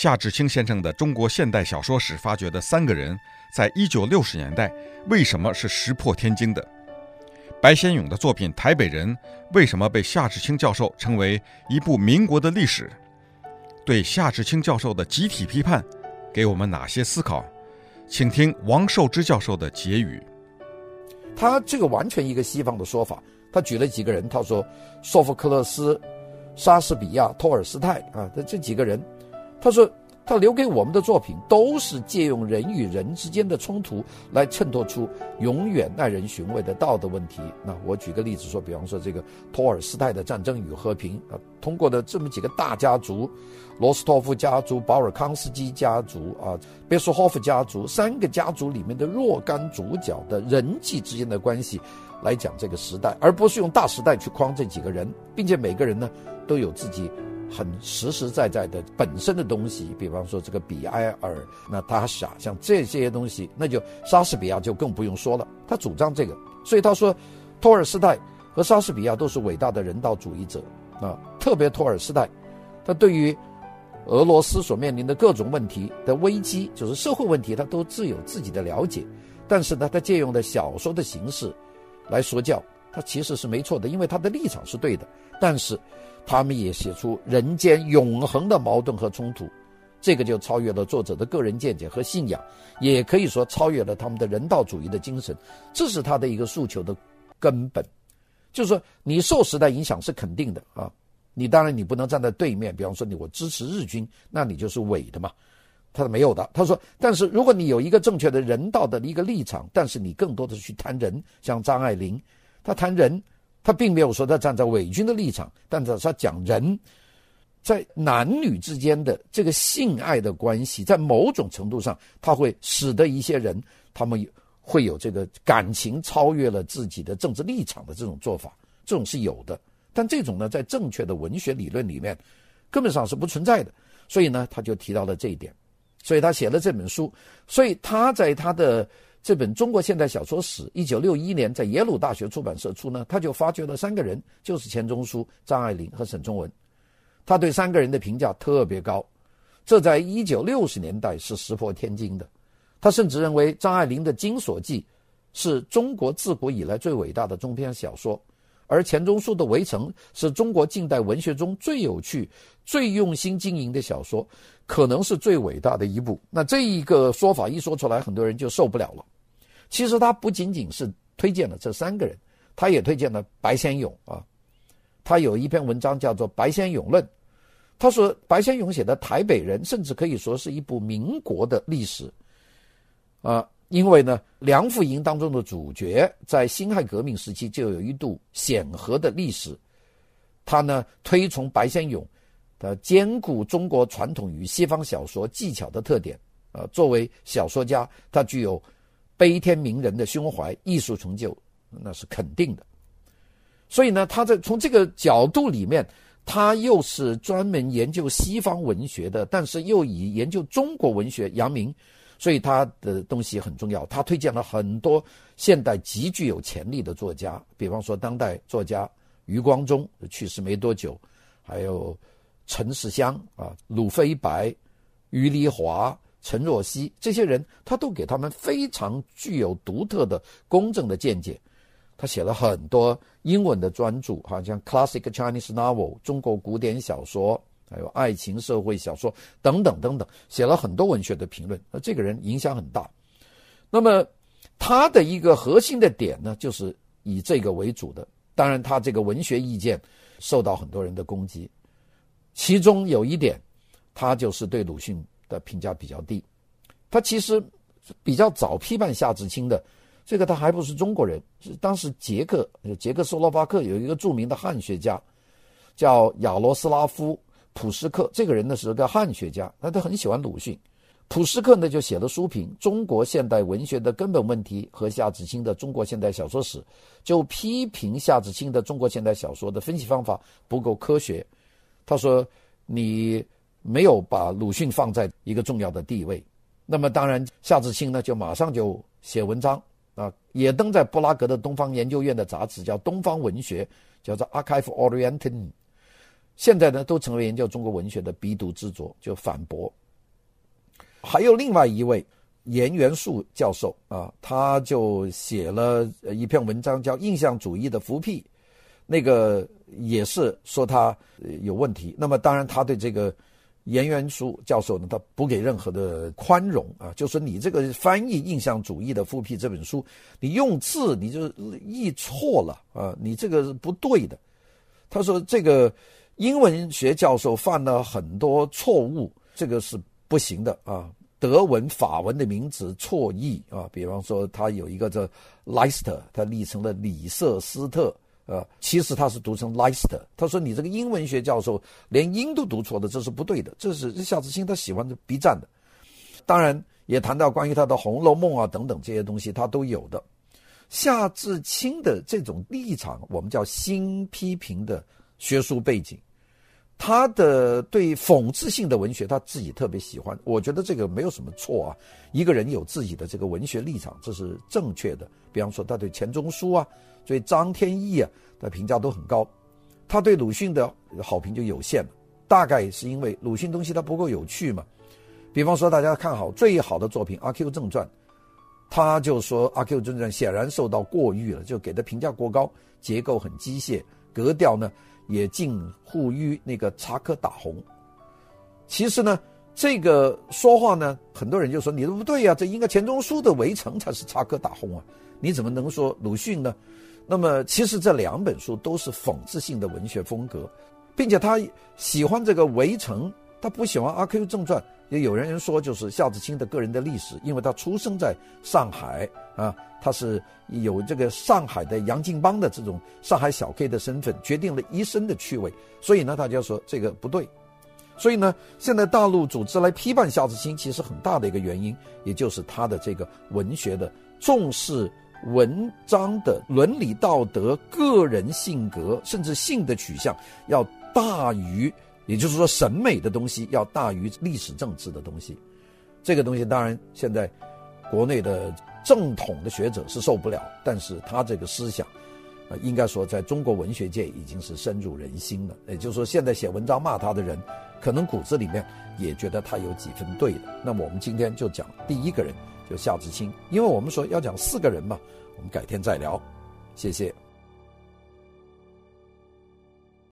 夏志清先生的《中国现代小说史》发掘的三个人，在一九六十年代为什么是石破天惊的？白先勇的作品《台北人》为什么被夏志清教授称为一部民国的历史？对夏志清教授的集体批判，给我们哪些思考？请听王寿之教授的结语。他这个完全一个西方的说法，他举了几个人，他说索福克勒斯、莎士比亚、托尔斯泰啊，这这几个人，他说。他留给我们的作品都是借用人与人之间的冲突来衬托出永远耐人寻味的道德问题。那我举个例子说，比方说这个托尔斯泰的《战争与和平》啊，通过的这么几个大家族，罗斯托夫家族、保尔康斯基家族啊、别苏霍夫家族三个家族里面的若干主角的人际之间的关系来讲这个时代，而不是用大时代去框这几个人，并且每个人呢都有自己。很实实在在的本身的东西，比方说这个比埃尔、娜塔莎，像这些东西，那就莎士比亚就更不用说了。他主张这个，所以他说，托尔斯泰和莎士比亚都是伟大的人道主义者啊。特别托尔斯泰，他对于俄罗斯所面临的各种问题的危机，就是社会问题，他都自有自己的了解。但是呢，他借用的小说的形式来说教，他其实是没错的，因为他的立场是对的。但是。他们也写出人间永恒的矛盾和冲突，这个就超越了作者的个人见解和信仰，也可以说超越了他们的人道主义的精神。这是他的一个诉求的根本，就是说你受时代影响是肯定的啊，你当然你不能站在对面，比方说你我支持日军，那你就是伪的嘛。他说没有的，他说，但是如果你有一个正确的人道的一个立场，但是你更多的是去谈人，像张爱玲，他谈人。他并没有说他站在伪军的立场，但是他讲人在男女之间的这个性爱的关系，在某种程度上，他会使得一些人他们会有这个感情超越了自己的政治立场的这种做法，这种是有的。但这种呢，在正确的文学理论里面，根本上是不存在的。所以呢，他就提到了这一点，所以他写了这本书。所以他在他的。这本《中国现代小说史》一九六一年在耶鲁大学出版社出呢，他就发掘了三个人，就是钱钟书、张爱玲和沈从文。他对三个人的评价特别高，这在一九六十年代是石破天惊的。他甚至认为张爱玲的《金锁记》是中国自古以来最伟大的中篇小说，而钱钟书的《围城》是中国近代文学中最有趣、最用心经营的小说。可能是最伟大的一部。那这一个说法一说出来，很多人就受不了了。其实他不仅仅是推荐了这三个人，他也推荐了白先勇啊。他有一篇文章叫做《白先勇论》，他说白先勇写的《台北人》甚至可以说是一部民国的历史啊，因为呢，梁甫吟当中的主角在辛亥革命时期就有一度显赫的历史。他呢推崇白先勇。他兼顾中国传统与西方小说技巧的特点，啊，作为小说家，他具有悲天悯人的胸怀，艺术成就那是肯定的。所以呢，他在从这个角度里面，他又是专门研究西方文学的，但是又以研究中国文学扬名，所以他的东西很重要。他推荐了很多现代极具有潜力的作家，比方说当代作家余光中去世没多久，还有。陈世香啊，鲁飞白、余黎华、陈若曦这些人，他都给他们非常具有独特的、公正的见解。他写了很多英文的专著，好像《Classic Chinese Novel》中国古典小说，还有爱情社会小说等等等等，写了很多文学的评论。那这个人影响很大。那么他的一个核心的点呢，就是以这个为主的。当然，他这个文学意见受到很多人的攻击。其中有一点，他就是对鲁迅的评价比较低。他其实比较早批判夏志清的，这个他还不是中国人，是当时捷克，捷克斯洛伐克有一个著名的汉学家，叫亚罗斯拉夫·普斯克。这个人呢是个汉学家，他都很喜欢鲁迅。普斯克呢就写了书评《中国现代文学的根本问题》和夏志清的《中国现代小说史》，就批评夏志清的《中国现代小说》的分析方法不够科学。他说：“你没有把鲁迅放在一个重要的地位。”那么，当然，夏志清呢就马上就写文章啊，也登在布拉格的东方研究院的杂志，叫《东方文学》，叫做《Archive Orientum》。现在呢，都成为研究中国文学的必读之作，就反驳还有另外一位严元素教授啊，他就写了一篇文章，叫《印象主义的复辟》，那个也是说他有问题。那么当然，他对这个严元素教授呢，他不给任何的宽容啊，就说你这个翻译《印象主义的复辟》这本书，你用字你就译错了啊，你这个是不对的。他说这个英文学教授犯了很多错误，这个是不行的啊。德文、法文的名字错译啊，比方说他有一个叫 Leister，他译成了李瑟斯特，啊，其实他是读成 Leister。他说你这个英文学教授连音都读错的，这是不对的。这是夏志清他喜欢的 B 站的，当然也谈到关于他的《红楼梦》啊等等这些东西，他都有的。夏志清的这种立场，我们叫新批评的学术背景。他的对讽刺性的文学，他自己特别喜欢。我觉得这个没有什么错啊。一个人有自己的这个文学立场，这是正确的。比方说，他对钱钟书啊，对张天翼啊的评价都很高。他对鲁迅的好评就有限了，大概是因为鲁迅东西他不够有趣嘛。比方说，大家看好最好的作品《阿 Q 正传》，他就说《阿 Q 正传》显然受到过誉了，就给的评价过高，结构很机械，格调呢，也近乎于那个插科打诨。其实呢，这个说话呢，很多人就说你都不对呀，这应该钱钟书的《围城》才是插科打诨啊，你怎么能说鲁迅呢？那么其实这两本书都是讽刺性的文学风格，并且他喜欢这个《围城》，他不喜欢《阿 Q 正传》。也有人人说，就是夏志清的个人的历史，因为他出生在上海啊，他是有这个上海的洋泾帮的这种上海小 K 的身份，决定了一生的趣味，所以呢，大家说这个不对。所以呢，现在大陆组织来批判夏志清，其实很大的一个原因，也就是他的这个文学的重视文章的伦理道德、个人性格，甚至性的取向要大于。也就是说，审美的东西要大于历史政治的东西，这个东西当然现在国内的正统的学者是受不了，但是他这个思想，啊，应该说在中国文学界已经是深入人心了。也就是说，现在写文章骂他的人，可能骨子里面也觉得他有几分对的。那么我们今天就讲第一个人，就夏志清，因为我们说要讲四个人嘛，我们改天再聊，谢谢。